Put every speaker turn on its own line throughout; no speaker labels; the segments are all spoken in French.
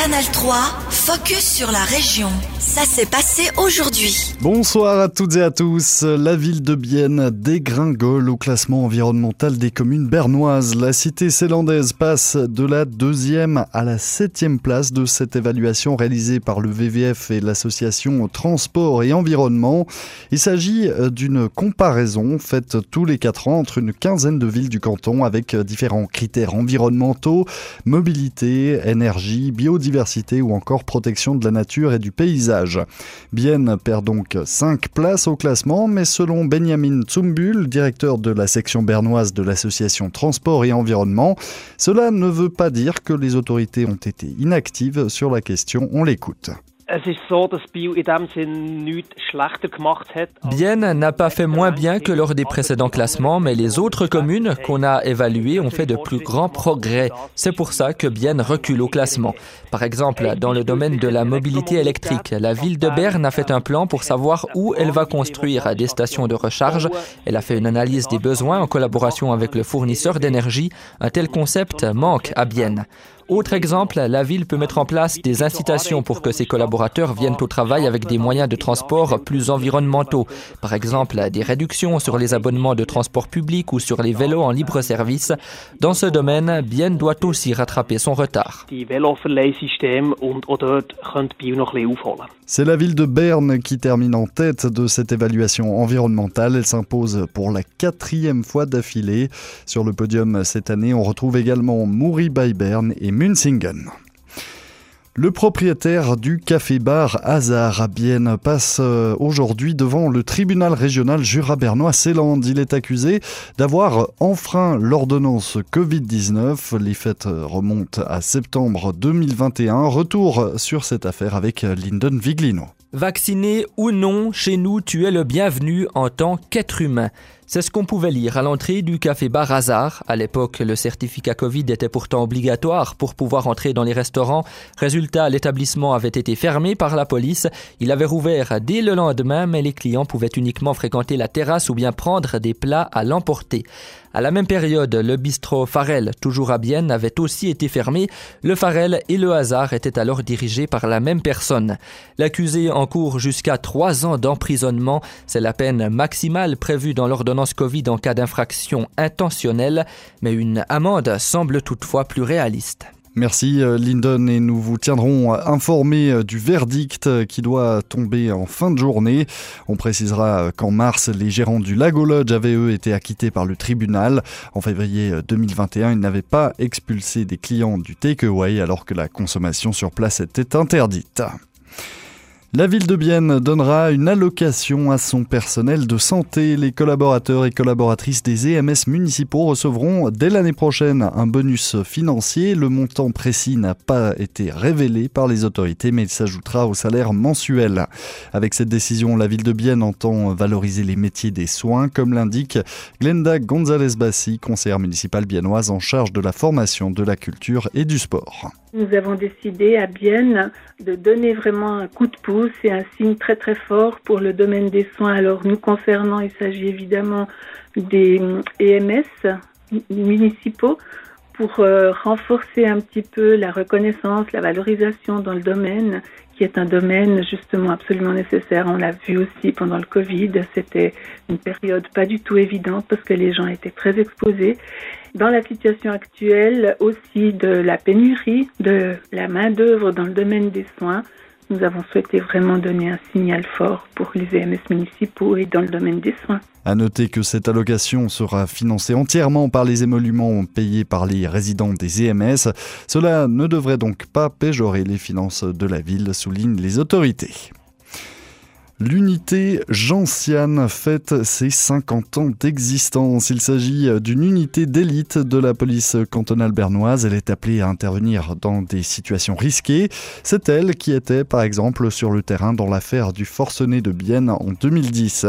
Canal 3, focus sur la région. Ça s'est passé aujourd'hui.
Bonsoir à toutes et à tous. La ville de Bienne dégringole au classement environnemental des communes bernoises. La cité célandaise passe de la deuxième à la septième place de cette évaluation réalisée par le VVF et l'association Transport et Environnement. Il s'agit d'une comparaison faite tous les quatre ans entre une quinzaine de villes du canton avec différents critères environnementaux, mobilité, énergie, biodiversité ou encore de la nature et du paysage. Bienne perd donc 5 places au classement, mais selon Benjamin Tsumbul, directeur de la section bernoise de l'association Transport et Environnement, cela ne veut pas dire que les autorités ont été inactives sur la question. On l'écoute.
Bienne n'a pas fait moins bien que lors des précédents classements, mais les autres communes qu'on a évaluées ont fait de plus grands progrès. C'est pour ça que Bienne recule au classement. Par exemple, dans le domaine de la mobilité électrique, la ville de Berne a fait un plan pour savoir où elle va construire des stations de recharge. Elle a fait une analyse des besoins en collaboration avec le fournisseur d'énergie. Un tel concept manque à Bienne. Autre exemple, la ville peut mettre en place des incitations pour que ses collaborateurs viennent au travail avec des moyens de transport plus environnementaux. Par exemple, des réductions sur les abonnements de transport public ou sur les vélos en libre service. Dans ce domaine, Bienne doit aussi rattraper son retard.
C'est la ville de Berne qui termine en tête de cette évaluation environnementale. Elle s'impose pour la quatrième fois d'affilée. Sur le podium cette année, on retrouve également Mouri by Berne et Münzingen. Le propriétaire du café-bar Hazard à Bienne passe euh, aujourd'hui devant le tribunal régional Jura-Bernois Céland. Il est accusé d'avoir enfreint l'ordonnance Covid-19. Les fêtes remontent à septembre 2021. Retour sur cette affaire avec Lyndon Viglino.
Vacciné ou non, chez nous, tu es le bienvenu en tant qu'être humain. C'est ce qu'on pouvait lire à l'entrée du café bar Hazard. À l'époque, le certificat Covid était pourtant obligatoire pour pouvoir entrer dans les restaurants. Résultat, l'établissement avait été fermé par la police. Il avait rouvert dès le lendemain, mais les clients pouvaient uniquement fréquenter la terrasse ou bien prendre des plats à l'emporter. À la même période, le bistrot Farel, toujours à Bienne, avait aussi été fermé. Le Farel et le Hazard étaient alors dirigés par la même personne. L'accusé encourt jusqu'à trois ans d'emprisonnement. C'est la peine maximale prévue dans l'ordonnance Covid en cas d'infraction intentionnelle, mais une amende semble toutefois plus réaliste.
Merci euh, Lyndon et nous vous tiendrons informés euh, du verdict euh, qui doit tomber en fin de journée. On précisera qu'en mars, les gérants du Lago Lodge avaient eux été acquittés par le tribunal. En février 2021, ils n'avaient pas expulsé des clients du takeaway alors que la consommation sur place était interdite. La ville de Bienne donnera une allocation à son personnel de santé. Les collaborateurs et collaboratrices des EMS municipaux recevront dès l'année prochaine un bonus financier. Le montant précis n'a pas été révélé par les autorités, mais il s'ajoutera au salaire mensuel. Avec cette décision, la ville de Bienne entend valoriser les métiers des soins, comme l'indique Glenda González-Bassi, conseillère municipale biennoise en charge de la formation, de la culture et du sport.
Nous avons décidé à Bienne de donner vraiment un coup de pouce et un signe très très fort pour le domaine des soins. Alors nous concernant, il s'agit évidemment des EMS municipaux pour euh, renforcer un petit peu la reconnaissance, la valorisation dans le domaine qui est un domaine justement absolument nécessaire. On l'a vu aussi pendant le Covid, c'était une période pas du tout évidente parce que les gens étaient très exposés. Dans la situation actuelle aussi de la pénurie de la main-d'œuvre dans le domaine des soins, nous avons souhaité vraiment donner un signal fort pour les EMS municipaux et dans le domaine des soins.
À noter que cette allocation sera financée entièrement par les émoluments payés par les résidents des EMS. Cela ne devrait donc pas péjorer les finances de la ville, soulignent les autorités. L'unité Gentiane fête ses 50 ans d'existence. Il s'agit d'une unité d'élite de la police cantonale bernoise. Elle est appelée à intervenir dans des situations risquées. C'est elle qui était, par exemple, sur le terrain dans l'affaire du forcené de Bienne en 2010.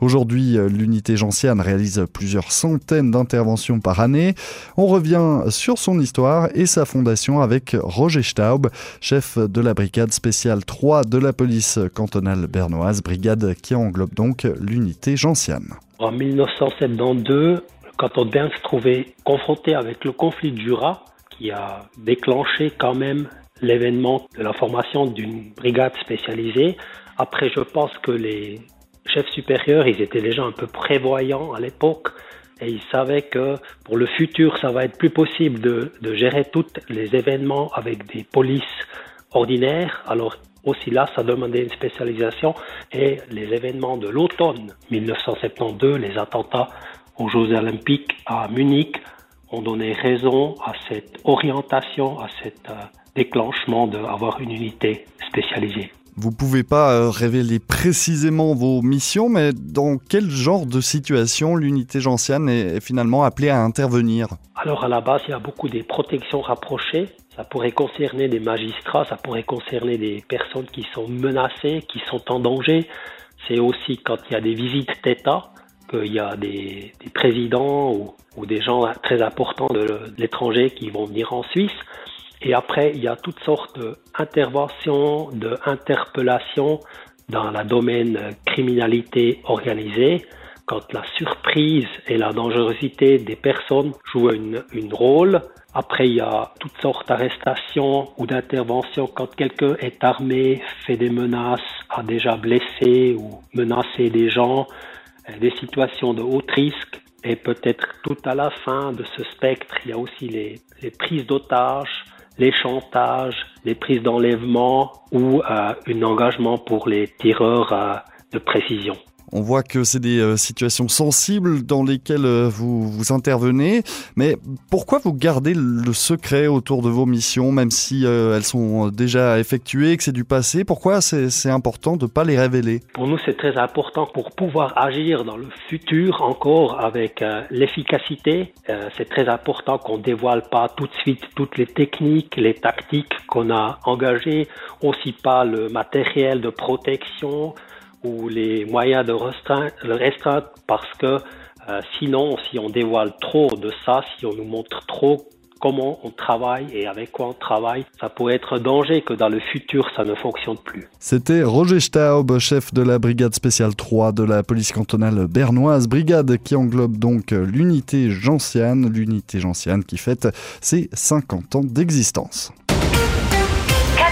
Aujourd'hui, l'unité Gentiane réalise plusieurs centaines d'interventions par année. On revient sur son histoire et sa fondation avec Roger Staub, chef de la brigade spéciale 3 de la police cantonale bernoise brigade qui englobe donc l'unité gentiane.
En 1972, le canton de se trouvait confronté avec le conflit du Jura qui a déclenché quand même l'événement de la formation d'une brigade spécialisée. Après, je pense que les chefs supérieurs, ils étaient déjà un peu prévoyants à l'époque et ils savaient que pour le futur, ça va être plus possible de, de gérer tous les événements avec des polices ordinaires. Alors aussi là, ça demandait une spécialisation et les événements de l'automne 1972, les attentats aux Jeux olympiques à Munich, ont donné raison à cette orientation, à cet euh, déclenchement d'avoir une unité spécialisée.
Vous pouvez pas euh, révéler précisément vos missions, mais dans quel genre de situation l'unité gentiane est finalement appelée à intervenir?
Alors à la base, il y a beaucoup des protections rapprochées. Ça pourrait concerner des magistrats, ça pourrait concerner des personnes qui sont menacées, qui sont en danger. C'est aussi quand il y a des visites d'État, qu'il y a des, des présidents ou, ou, des gens très importants de l'étranger qui vont venir en Suisse. Et après, il y a toutes sortes d'interventions, d'interpellations dans le domaine criminalité organisée, quand la surprise et la dangerosité des personnes jouent une, une rôle. Après, il y a toutes sortes d'arrestations ou d'interventions quand quelqu'un est armé, fait des menaces, a déjà blessé ou menacé des gens, des situations de haut risque. Et peut-être tout à la fin de ce spectre, il y a aussi les, les prises d'otages, les chantages, les prises d'enlèvement ou euh, un engagement pour les tireurs euh, de précision.
On voit que c'est des euh, situations sensibles dans lesquelles euh, vous, vous intervenez, mais pourquoi vous gardez le secret autour de vos missions, même si euh, elles sont déjà effectuées, que c'est du passé? Pourquoi c'est important de ne pas les révéler?
Pour nous, c'est très important pour pouvoir agir dans le futur encore avec l'efficacité. C'est très important qu'on dévoile pas tout de suite toutes les techniques, les tactiques qu'on a engagées, aussi pas le matériel de protection ou les moyens de restreindre, parce que euh, sinon, si on dévoile trop de ça, si on nous montre trop comment on travaille et avec quoi on travaille, ça pourrait être un danger que dans le futur, ça ne fonctionne plus.
C'était Roger Staub, chef de la brigade spéciale 3 de la police cantonale bernoise, brigade qui englobe donc l'unité gentiane, l'unité gentiane qui fête ses 50 ans d'existence.